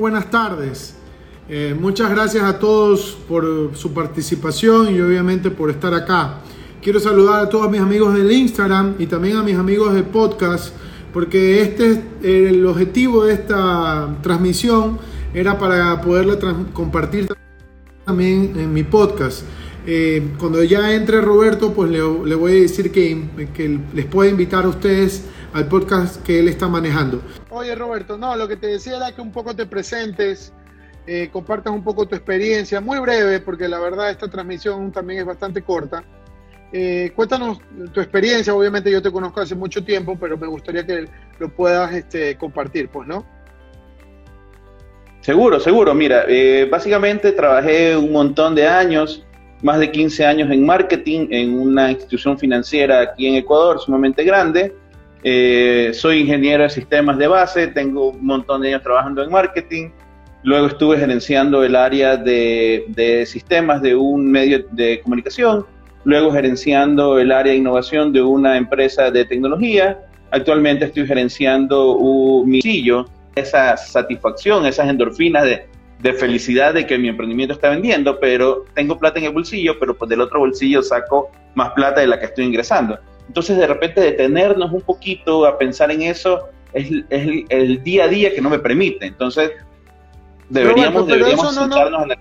Buenas tardes. Eh, muchas gracias a todos por su participación y obviamente por estar acá. Quiero saludar a todos mis amigos del Instagram y también a mis amigos del podcast, porque este es el objetivo de esta transmisión era para poderla compartir también en mi podcast. Eh, cuando ya entre Roberto, pues le, voy a decir que, que les puede invitar a ustedes al podcast que él está manejando. Oye Roberto, no, lo que te decía era que un poco te presentes, eh, compartas un poco tu experiencia, muy breve, porque la verdad esta transmisión también es bastante corta. Eh, cuéntanos tu experiencia, obviamente yo te conozco hace mucho tiempo, pero me gustaría que lo puedas este, compartir, pues, ¿no? Seguro, seguro. Mira, eh, básicamente trabajé un montón de años, más de 15 años en marketing en una institución financiera aquí en Ecuador, sumamente grande. Eh, soy ingeniero de sistemas de base, tengo un montón de años trabajando en marketing. Luego estuve gerenciando el área de, sistemas de un medio de comunicación. Luego gerenciando el área de innovación de una empresa de tecnología. Actualmente estoy gerenciando un misillo, esa satisfacción, esas endorfinas de, felicidad de que mi emprendimiento está vendiendo, pero tengo plata en el bolsillo, pero pues del otro bolsillo saco más plata de la que estoy ingresando. Entonces, de repente, detenernos un poquito a pensar en eso es, el, día a día que no me permite. Entonces, deberíamos, deberíamos sentarnos a la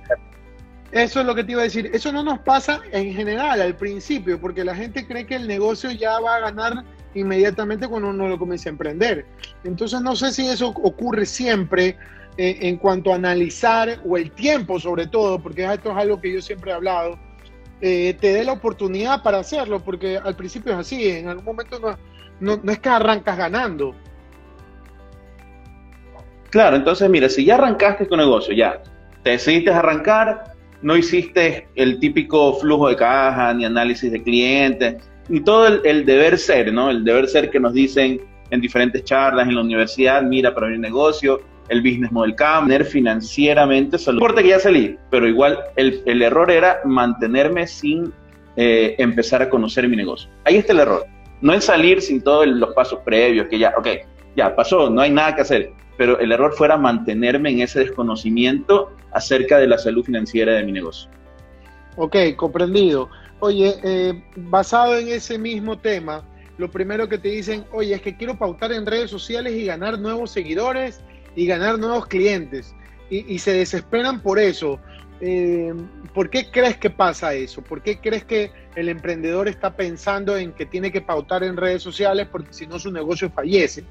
Eso es lo que te iba a decir. Eso no nos pasa en general al principio, porque la gente cree que el negocio ya va a ganar inmediatamente cuando uno lo comienza a emprender. Entonces, no sé si eso ocurre siempre eh, en cuanto a analizar, o el tiempo sobre todo, porque esto es algo que yo siempre he hablado eh, te dé la oportunidad para hacerlo, porque al principio es así, en algún momento no, no, es que arrancas ganando. Claro, entonces mira, si ya arrancaste tu negocio, ya, te decidiste arrancar, no hiciste el típico flujo de caja, ni análisis de clientes, ni todo el, el, deber ser, ¿no? El deber ser que nos dicen en diferentes charlas en la universidad, mira, para abrir negocio, el business model tener financieramente salud. No importa que ya salí, pero igual el, el error era mantenerme sin eh, empezar a conocer mi negocio. Ahí está el error. No es salir sin todos los pasos previos, que ya, ok, ya pasó, no hay nada que hacer. Pero el error fuera mantenerme en ese desconocimiento acerca de la salud financiera de mi negocio. Ok, comprendido. Oye, eh, basado en ese mismo tema, lo primero que te dicen, oye, es que quiero pautar en redes sociales y ganar nuevos seguidores y ganar nuevos clientes. Y, se desesperan por eso. Eh, ¿Por qué crees que pasa eso? ¿Por qué crees que el emprendedor está pensando en que tiene que pautar en redes sociales porque si no su negocio fallece?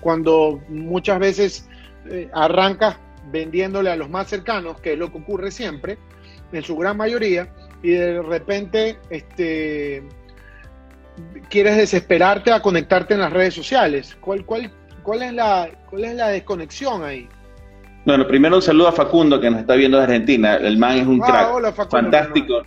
Cuando muchas veces eh, arrancas vendiéndole a los más cercanos, que es lo que ocurre siempre, en su gran mayoría, y de repente este, quieres desesperarte a conectarte en las redes sociales. ¿Cuál, cuál, ¿Cuál es la, cuál es la desconexión ahí? Bueno, primero un saludo a Facundo que nos está viendo de Argentina. El man es un ah, crack. fantástico.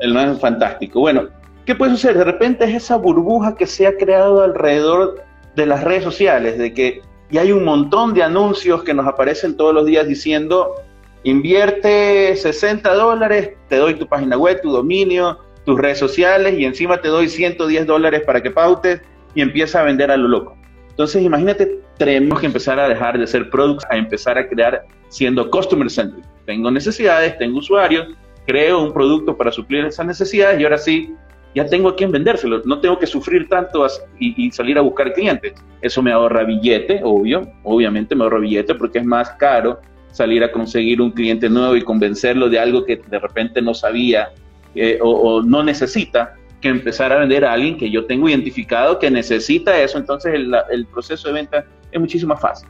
El man es fantástico. Bueno, ¿qué puede suceder? De repente es esa burbuja que se ha creado alrededor de las redes sociales, de que ya hay un montón de anuncios que nos aparecen todos los días diciendo, invierte 60 dólares, te doy tu página web, tu dominio, tus redes sociales y encima te doy 110 dólares para que pautes y empieza a vender a lo loco. Entonces, imagínate, tenemos que empezar a dejar de ser products, a empezar a crear siendo customer centric. Tengo necesidades, tengo usuarios, creo un producto para suplir esas necesidades y ahora sí, ya tengo a quien vendérselo. No tengo que sufrir tanto y, salir a buscar clientes. Eso me ahorra billete, obvio, obviamente me ahorra billete porque es más caro salir a conseguir un cliente nuevo y convencerlo de algo que de repente no sabía eh, o no necesita que empezar a vender a alguien que yo tengo identificado que necesita eso, entonces el, proceso de venta es muchísimo más fácil.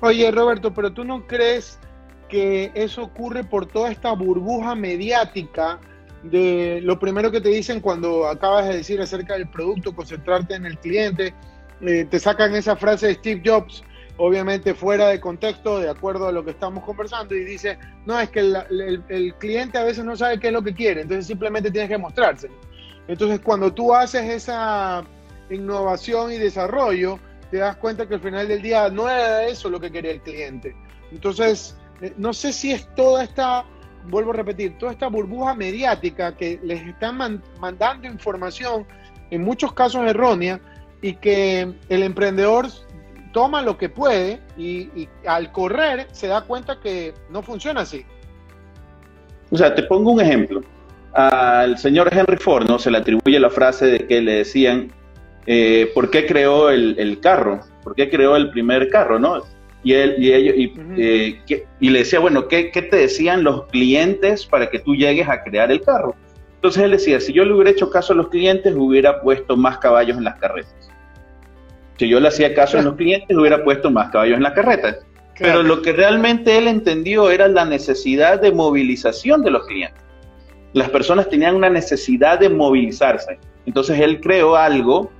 Oye, Roberto, pero tú no crees que eso ocurre por toda esta burbuja mediática de lo primero que te dicen cuando acabas de decir acerca del producto, concentrarte en el cliente, eh, te sacan esa frase de Steve Jobs obviamente fuera de contexto, de acuerdo a lo que estamos conversando, y dice, no, es que el, cliente a veces no sabe qué es lo que quiere, entonces simplemente tienes que mostrárselo. Entonces cuando tú haces esa innovación y desarrollo, te das cuenta que al final del día no era eso lo que quería el cliente. Entonces, eh, no sé si es toda esta, vuelvo a repetir, toda esta burbuja mediática que les están mandando información, en muchos casos errónea, y que el emprendedor toma lo que puede y, al correr se da cuenta que no funciona así. O sea, te pongo un ejemplo. Al señor Henry Ford ¿no? se le atribuye la frase de que le decían, eh, ¿por qué creó el, carro? ¿Por qué creó el primer carro? ¿no? Y, él, y, ellos, y, eh, y le decía, bueno, ¿qué, ¿qué te decían los clientes para que tú llegues a crear el carro? Entonces él decía, si yo le hubiera hecho caso a los clientes, hubiera puesto más caballos en las carretas. Si yo le hacía caso a los clientes, hubiera puesto más caballos en la carreta. Pero lo que realmente él entendió era la necesidad de movilización de los clientes. Las personas tenían una necesidad de movilizarse. Entonces él creó algo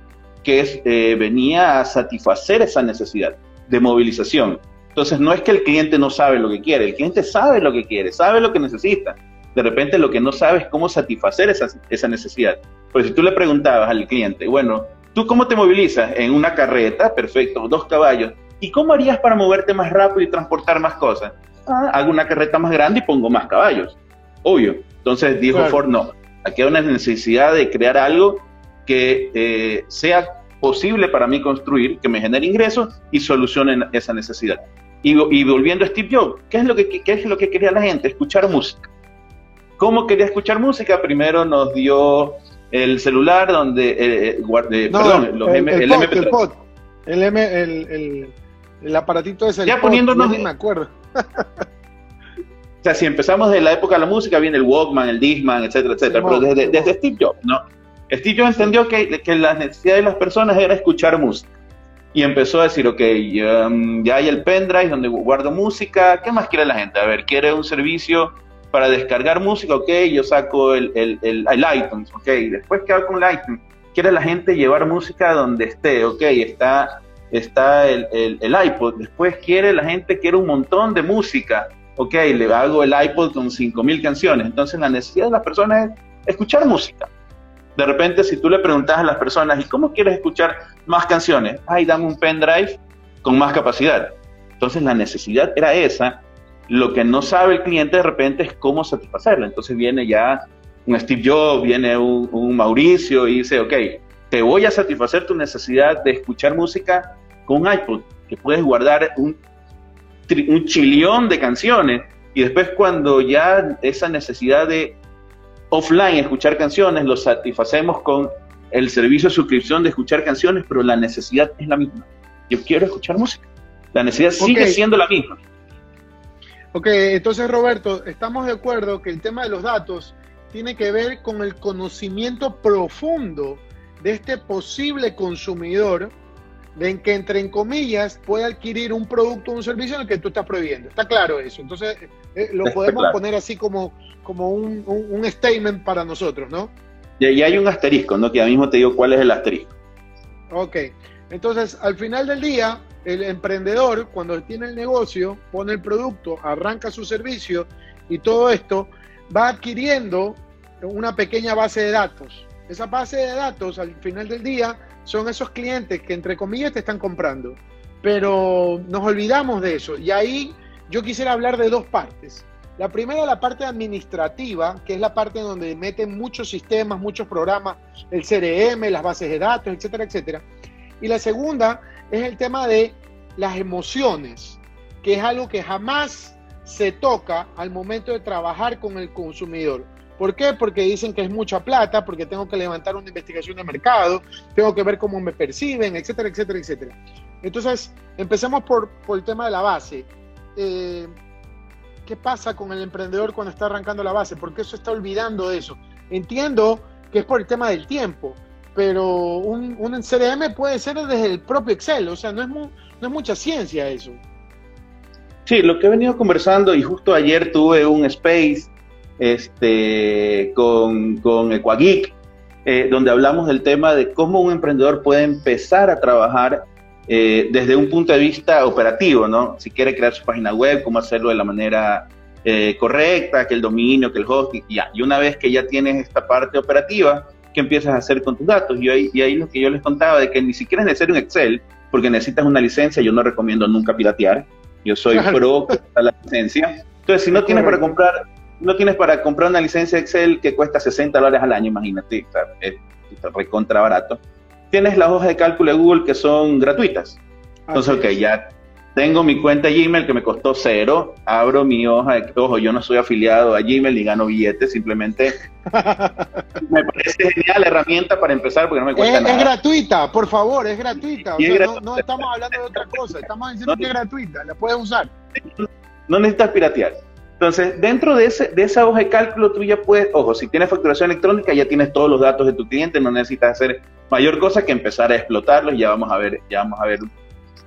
que eh, venía a satisfacer esa necesidad de movilización. Entonces no es que el cliente no sabe lo que quiere, el cliente sabe lo que quiere, sabe lo que necesita. De repente lo que no sabe es cómo satisfacer esa, esa necesidad. Pues si tú le preguntabas al cliente, bueno, ¿Tú cómo te movilizas? En una carreta, perfecto, dos caballos. ¿Y cómo harías para moverte más rápido y transportar más cosas? Ah, hago una carreta más grande y pongo más caballos. Obvio. Entonces dijo Ford, no, aquí hay una necesidad de crear algo que eh, sea posible para mí construir, que me genere ingresos y solucione esa necesidad. Y, volviendo a Steve Jobs, ¿qué es, lo que, ¿qué es lo que quería la gente? Escuchar música. ¿Cómo quería escuchar música? Primero nos dio el celular donde eh, eh perdón, los el, el, MP3. el, pod, el, M, el, el, aparatito ese. Ya poniéndonos. No me acuerdo. sea, si empezamos de la época de la música, viene el Walkman, el Discman, etcétera, etcétera. pero desde, desde, Steve Jobs, ¿no? Steve Jobs entendió que, que la necesidad de las personas era escuchar música. Y empezó a decir, ok, um, ya hay el pendrive donde guardo música, ¿qué más quiere la gente? A ver, quiere un servicio para descargar música, ok, yo saco el, el, el, iTunes, ok, después que hago con el iTunes, quiere la gente llevar música donde esté, ok, está, está el, el, iPod, después quiere la gente, quiere un montón de música, ok, le hago el iPod con 5.000 canciones, entonces la necesidad de las personas es escuchar música. De repente, si tú le preguntas a las personas, ¿y cómo quieres escuchar más canciones? Ay, dame un pendrive con más capacidad. Entonces la necesidad era esa lo que no sabe el cliente de repente es cómo satisfacerla. Entonces viene ya un Steve Jobs, viene un, Mauricio y dice, ok, te voy a satisfacer tu necesidad de escuchar música con un iPod, que puedes guardar un, un chillón de canciones y después cuando ya esa necesidad de offline escuchar canciones lo satisfacemos con el servicio de suscripción de escuchar canciones, pero la necesidad es la misma. Yo quiero escuchar música. La necesidad sigue siendo la misma. Ok, entonces Roberto, estamos de acuerdo que el tema de los datos tiene que ver con el conocimiento profundo de este posible consumidor, de que entre en comillas puede adquirir un producto o un servicio en el que tú estás prohibiendo. Está claro eso. Entonces eh, lo podemos poner así como, como un, un, statement para nosotros, ¿no? Y, hay un asterisco, ¿no? Que ahora mismo te digo cuál es el asterisco. Ok, entonces al final del día el emprendedor, cuando tiene el negocio, pone el producto, arranca su servicio y todo esto, va adquiriendo una pequeña base de datos. Esa base de datos, al final del día, son esos clientes que, entre comillas, te están comprando. Pero nos olvidamos de eso. Y ahí yo quisiera hablar de dos partes. La primera, la parte administrativa, que es la parte donde meten muchos sistemas, muchos programas, el CRM, las bases de datos, etcétera, etcétera. Y la segunda es el tema de las emociones, que es algo que jamás se toca al momento de trabajar con el consumidor. ¿Por qué? Porque dicen que es mucha plata, porque tengo que levantar una investigación de mercado, tengo que ver cómo me perciben, etcétera, etcétera, etcétera. Entonces, empecemos por, el tema de la base. Eh, ¿Qué pasa con el emprendedor cuando está arrancando la base? ¿Por qué se está olvidando de eso? Entiendo que es por el tema del tiempo, pero un, un CRM puede ser desde el propio Excel, o sea, no es, no es mucha ciencia eso. Sí, lo que he venido conversando y justo ayer tuve un space este, con, con Equageek, eh, donde hablamos del tema de cómo un emprendedor puede empezar a trabajar eh, desde un punto de vista operativo, ¿no? Si quiere crear su página web, cómo hacerlo de la manera eh, correcta, que el dominio, que el hosting, ya. Y una vez que ya tienes esta parte operativa, ¿qué empiezas a hacer con tus datos? Y ahí, y ahí lo que yo les contaba, de que ni siquiera es necesario un Excel, porque necesitas una licencia, yo no recomiendo nunca piratear, yo soy pro a la licencia. Entonces, si no tienes para comprar, no tienes para comprar una licencia Excel que cuesta 60 dólares al año, imagínate, es, recontra barato. Tienes las hojas de cálculo de Google que son gratuitas. Entonces, ok, ya tengo mi cuenta Gmail que me costó cero, abro mi hoja de, ojo, yo no soy afiliado a Gmail ni gano billetes, simplemente me parece genial la herramienta para empezar porque no me cuesta nada. Es gratuita, por favor, es gratuita. no, estamos hablando de otra cosa, estamos diciendo que es gratuita, la puedes usar. No necesitas piratear. Entonces, dentro de, ese, de esa hoja de cálculo, tú ya puedes, ojo, si tienes facturación electrónica, ya tienes todos los datos de tu cliente, no necesitas hacer mayor cosa que empezar a explotarlos ya vamos a ver, ya vamos a ver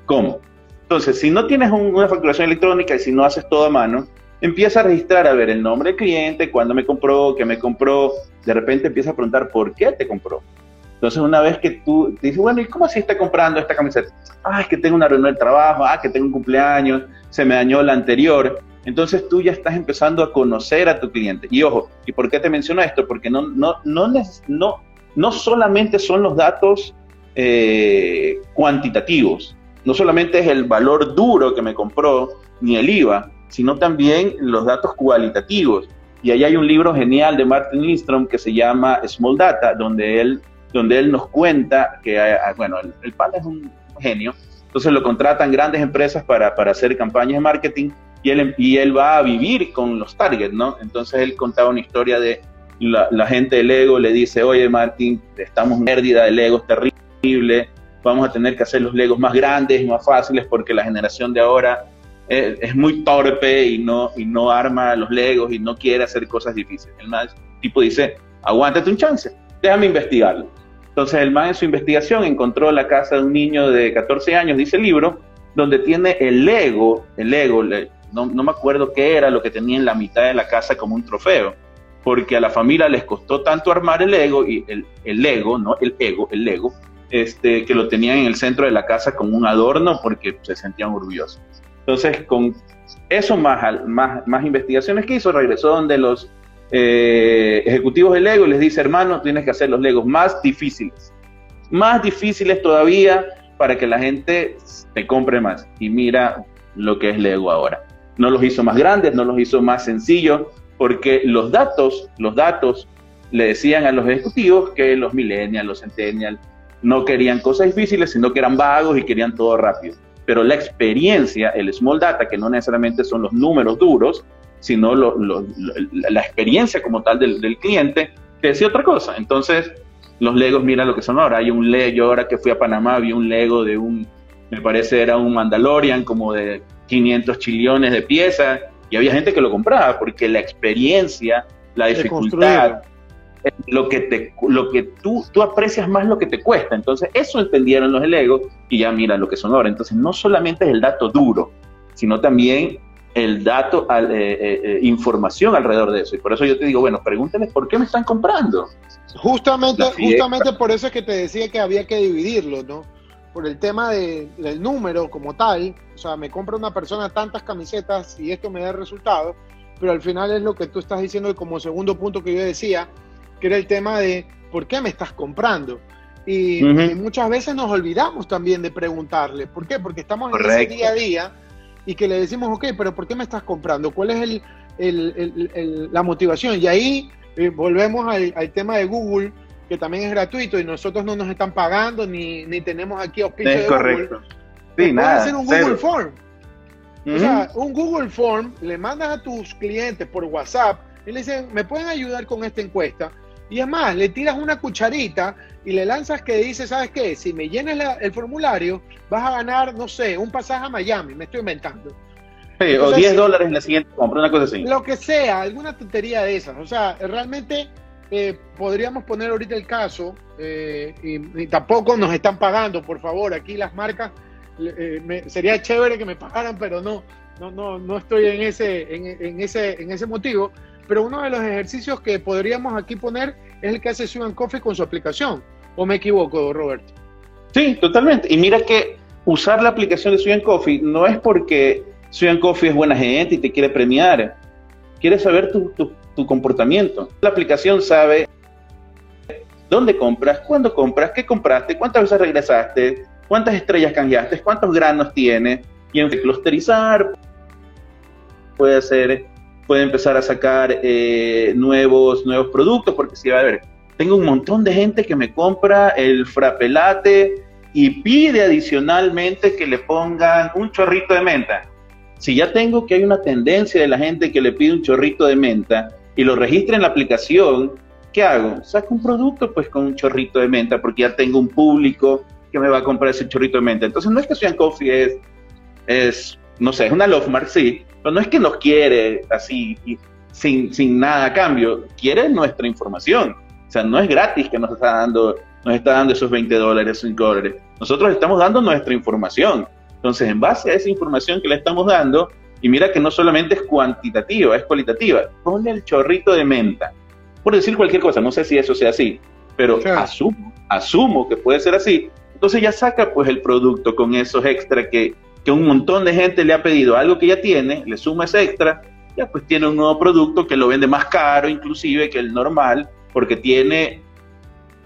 cómo. Entonces, si no tienes una facturación electrónica y si no haces todo a mano, empieza a registrar, a ver el nombre del cliente, cuándo me compró, qué me compró, de repente empieza a preguntar por qué te compró. Entonces, una vez que tú dices, bueno, ¿y cómo así está comprando esta camiseta? Ah, es que tengo una reunión de trabajo, ah, que tengo un cumpleaños, se me dañó la anterior. Entonces tú ya estás empezando a conocer a tu cliente. Y ojo, ¿y por qué te menciono esto? Porque no, no, no, no, no solamente son los datos eh, cuantitativos, no solamente es el valor duro que me compró, ni el IVA, sino también los datos cualitativos. Y ahí hay un libro genial de Martin Lindstrom que se llama Small Data, donde él, donde él nos cuenta que, ah, bueno, el, el es un genio, entonces lo contratan grandes empresas para, para hacer campañas de marketing y él, y él va a vivir con los targets, ¿no? Entonces él contaba una historia de la, gente del ego le dice, oye Martin, estamos en pérdida, el ego es terrible, vamos a tener que hacer los legos más grandes y más fáciles porque la generación de ahora es, muy torpe y no, y no arma los legos y no quiere hacer cosas difíciles. El más tipo dice, aguántate un chance, déjame investigarlo. Entonces el man en su investigación encontró la casa de un niño de 14 años, dice el libro, donde tiene el Lego, el Lego, no, no, me acuerdo qué era lo que tenía en la mitad de la casa como un trofeo, porque a la familia les costó tanto armar el Lego, y el, el Lego, no el ego, el Lego, este, que lo tenían en el centro de la casa como un adorno porque se sentían orgullosos. Entonces, con eso más, más, más investigaciones que hizo, regresó donde los eh, ejecutivos de Lego les dice, hermano, tienes que hacer los Legos más difíciles, más difíciles todavía para que la gente te compre más. Y mira lo que es Lego ahora. No los hizo más grandes, no los hizo más sencillos, porque los datos, los datos le decían a los ejecutivos que los millennials, los centennials, no querían cosas difíciles, sino que eran vagos y querían todo rápido. Pero la experiencia, el small data, que no necesariamente son los números duros, sino la experiencia como tal del, cliente, te decía otra cosa. Entonces, los Legos, mira lo que son ahora. Hay un Lego, yo ahora que fui a Panamá vi un Lego de un, me parece era un Mandalorian, como de 500 chillones de piezas, y había gente que lo compraba porque la experiencia, la dificultad, lo que, te, lo que tú, tú aprecias más lo que te cuesta. Entonces, eso entendieron los Lego y ya mira lo que son ahora. Entonces, no solamente es el dato duro, sino también el dato, eh, eh, eh, información alrededor de eso. Y por eso yo te digo, bueno, pregúntenles por qué me están comprando. Justamente, justamente por eso es que te decía que había que dividirlo, ¿no? Por el tema de, del número como tal, sea, me compra una persona tantas camisetas y esto me da resultado, pero al final es lo que tú estás diciendo como segundo punto que yo decía, que era el tema de ¿por qué me estás comprando? Y, muchas veces nos olvidamos también de preguntarle, ¿por qué? Porque estamos en ese día a día y que le decimos, ok, pero ¿por qué me estás comprando? ¿Cuál es el, el, la motivación? Y ahí eh, volvemos al, tema de Google, que también es gratuito y nosotros no nos están pagando ni, ni tenemos aquí auspicio es de correcto. Sí, nada, hacer un Google Form. O sea, un Google Form le mandas a tus clientes por WhatsApp y le dicen, ¿me pueden ayudar con esta encuesta? Y es más, le tiras una cucharita y le lanzas que dice, ¿sabes qué? Si me llenas el formulario, vas a ganar, no sé, un pasaje a Miami, me estoy inventando. o 10 dólares en la siguiente compra, una cosa así. Lo que sea, alguna tontería de esas. O sea, realmente eh, podríamos poner ahorita el caso, eh, y, tampoco nos están pagando, por favor, aquí las marcas, eh, sería chévere que me pagaran, pero no, no, no, no estoy en ese, en, ese, en ese motivo pero uno de los ejercicios que podríamos aquí poner es el que hace Sugan Coffee con su aplicación. ¿O me equivoco, Roberto? Sí, totalmente. Y mira que usar la aplicación de Suyan Coffee no es porque Suyan Coffee es buena gente y te quiere premiar, quiere saber tu, tu comportamiento. La aplicación sabe dónde compras, cuándo compras, qué compraste, cuántas veces regresaste, cuántas estrellas canjeaste, cuántos granos tiene, y en clusterizar puede hacer, puede empezar a sacar eh, nuevos, nuevos productos, porque si va a ver, tengo un montón de gente que me compra el frapelate y pide adicionalmente que le pongan un chorrito de menta. Si ya tengo que hay una tendencia de la gente que le pide un chorrito de menta y lo registra en la aplicación, ¿qué hago? Saco un producto pues con un chorrito de menta porque ya tengo un público que me va a comprar ese chorrito de menta. Entonces no es que Sean Coffee es, es, no sé, es una love mark, sí, pero no es que nos quiere así sin, sin nada a cambio, quiere nuestra información. O sea, no es gratis que nos está dando, nos está dando esos 20 dólares, 5 dólares. Nosotros estamos dando nuestra información. Entonces, en base a esa información que le estamos dando, y mira que no solamente es cuantitativa, es cualitativa, ponle el chorrito de menta por decir cualquier cosa, no sé si eso sea así, pero asumo, asumo que puede ser así. Entonces ya saca pues el producto con esos extras que, un montón de gente le ha pedido, algo que ya tiene, le suma ese extra, ya pues tiene un nuevo producto que lo vende más caro inclusive que el normal, porque tiene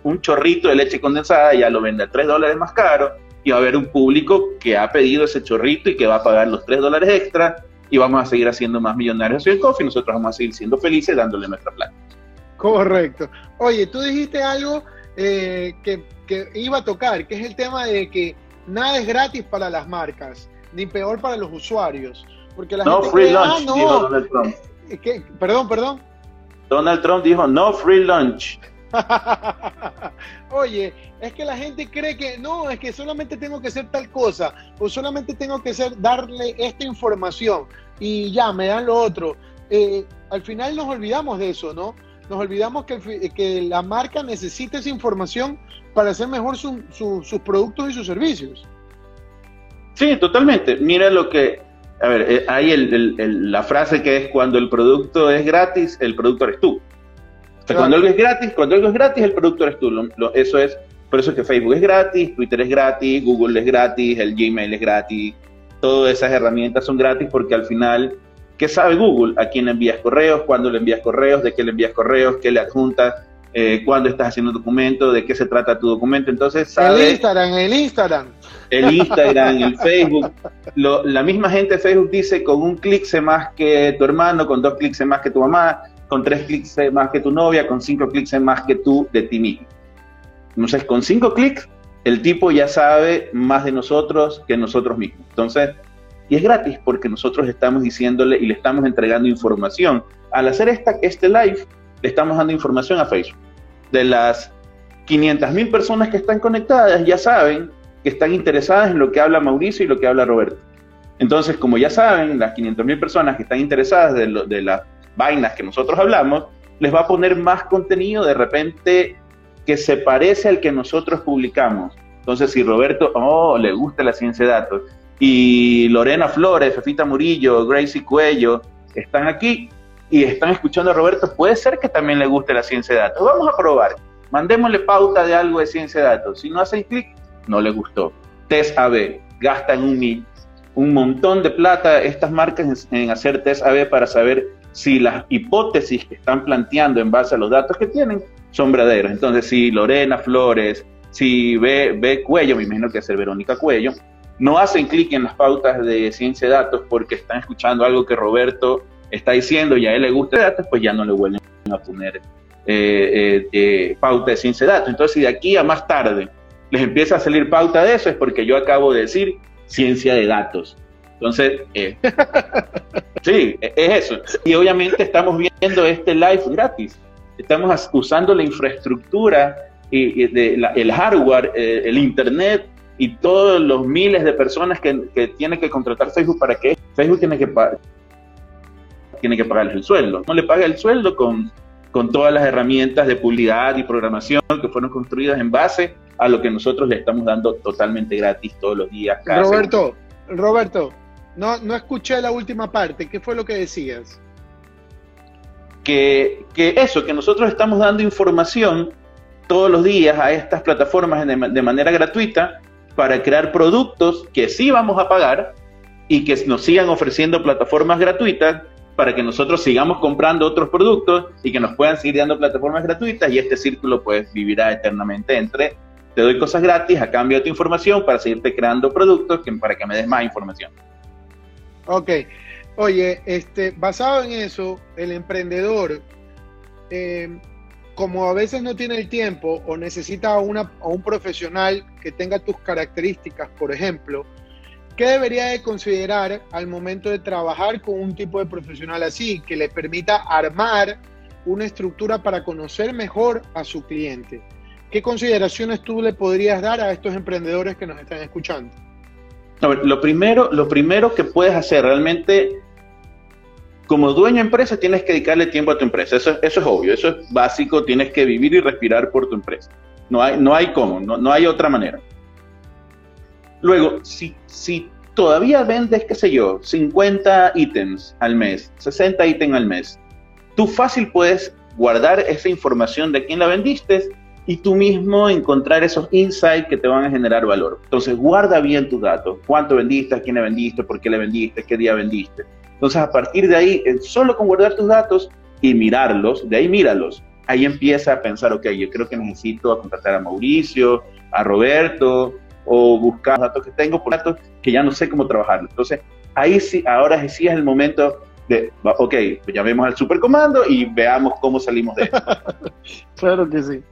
un chorrito de leche condensada, ya lo vende a 3 dólares más caro, y va a haber un público que ha pedido ese chorrito y que va a pagar los 3 dólares extra, y vamos a seguir haciendo más millonarios en Coffee, nosotros vamos a seguir siendo felices dándole nuestra plata. Correcto. Oye, tú dijiste algo eh, que, iba a tocar, que es el tema de que nada es gratis para las marcas, ni peor para los usuarios. Porque la no free lunch, ah, no. dijo Donald Trump. Eh, perdón, perdón. Donald Trump dijo no free lunch. Oye, es que la gente cree que no, es que solamente tengo que hacer tal cosa, o solamente tengo que hacer, darle esta información y ya, me dan lo otro. Eh, al final nos olvidamos de eso, ¿no? nos olvidamos que, que la marca necesita esa información para hacer mejor sus productos y sus servicios. Sí, totalmente. Mira lo que, a ver, eh, hay el, la frase que es cuando el producto es gratis, el producto eres tú. O sea, cuando algo es gratis, cuando algo es gratis, el producto eres tú. eso es, por eso es que Facebook es gratis, Twitter es gratis, Google es gratis, el Gmail es gratis. Todas esas herramientas son gratis porque al final ¿Qué sabe Google? ¿A quién le envías correos? ¿Cuándo le envías correos? ¿De qué le envías correos? ¿Qué le adjuntas? Eh, ¿Cuándo estás haciendo documento? ¿De qué se trata tu documento? Entonces, sabe... El Instagram, el Instagram. El Instagram, el Facebook. la misma gente de Facebook dice, con un clic sé más que tu hermano, con dos clics sé más que tu mamá, con tres clics sé más que tu novia, con cinco clics sé más que tú de ti mismo. Entonces, con cinco clics, el tipo ya sabe más de nosotros que nosotros mismos. Entonces, y es gratis porque nosotros estamos diciéndole y le estamos entregando información. Al hacer esta, este live, le estamos dando información a Facebook. De las 500 mil personas que están conectadas, ya saben que están interesadas en lo que habla Mauricio y lo que habla Roberto. Entonces, como ya saben, las 500 mil personas que están interesadas de, de las vainas que nosotros hablamos, les va a poner más contenido de repente que se parece al que nosotros publicamos. Entonces, si Roberto, oh, le gusta la ciencia de datos, y Lorena Flores, Fefita Murillo, Gracie Cuello están aquí y están escuchando a Roberto, puede ser que también le guste la ciencia de datos. Vamos a probar. Mandémosle pauta de algo de ciencia de datos. Si no hacen clic, no le gustó. Test AB, gastan un, un montón de plata estas marcas en, hacer test AB para saber si las hipótesis que están planteando en base a los datos que tienen son verdaderas. Entonces, si Lorena Flores, si B, Cuello, me imagino que es el Verónica Cuello, no hacen clic en las pautas de ciencia de datos porque están escuchando algo que Roberto está diciendo y a él le gusta datos, pues ya no le vuelven a poner eh, eh, eh, pauta de ciencia de datos. Entonces, si de aquí a más tarde les empieza a salir pauta de eso, es porque yo acabo de decir ciencia de datos. Entonces, sí, es eso. Y obviamente estamos viendo este live gratis. Estamos usando la infraestructura y, el hardware, el internet y todos los miles de personas que, que tiene que contratar Facebook para que Facebook tiene que tiene que pagarles el sueldo. No le paga el sueldo con, con todas las herramientas de publicidad y programación que fueron construidas en base a lo que nosotros le estamos dando totalmente gratis todos los días. Roberto, Roberto, no, no escuché la última parte. ¿Qué fue lo que decías? Que, que eso, que nosotros estamos dando información todos los días a estas plataformas de, de manera gratuita para crear productos que sí vamos a pagar y que nos sigan ofreciendo plataformas gratuitas para que nosotros sigamos comprando otros productos y que nos puedan seguir dando plataformas gratuitas y este círculo pues vivirá eternamente entre te doy cosas gratis a cambio de tu información para seguirte creando productos para que me des más información. Ok. Oye, este, basado en eso, el emprendedor, eh, como a veces no tiene el tiempo o necesita a, una, a un profesional que tenga tus características, por ejemplo, ¿qué debería de considerar al momento de trabajar con un tipo de profesional así, que le permita armar una estructura para conocer mejor a su cliente? ¿Qué consideraciones tú le podrías dar a estos emprendedores que nos están escuchando? lo primero, lo primero que puedes hacer realmente como dueño de empresa tienes que dedicarle tiempo a tu empresa. Eso, eso es obvio, eso es básico. Tienes que vivir y respirar por tu empresa. No hay, no hay cómo, no, no hay otra manera. Luego, si, si todavía vendes, qué sé yo, 50 ítems al mes, 60 ítems al mes, tú fácil puedes guardar esa información de quién la vendiste y tú mismo encontrar esos insights que te van a generar valor. Entonces, guarda bien tus datos. ¿Cuánto vendiste? ¿A quién le vendiste? ¿Por qué le vendiste? ¿Qué día vendiste? Entonces, a partir de ahí, solo con guardar tus datos y mirarlos, de ahí míralos, ahí empieza a pensar, ok, yo creo que necesito contratar a Mauricio, a Roberto, o buscar datos que tengo por datos que ya no sé cómo trabajar. Entonces, ahí sí, ahora sí es el momento de, ok, pues llamemos al supercomando y veamos cómo salimos de esto. claro que sí.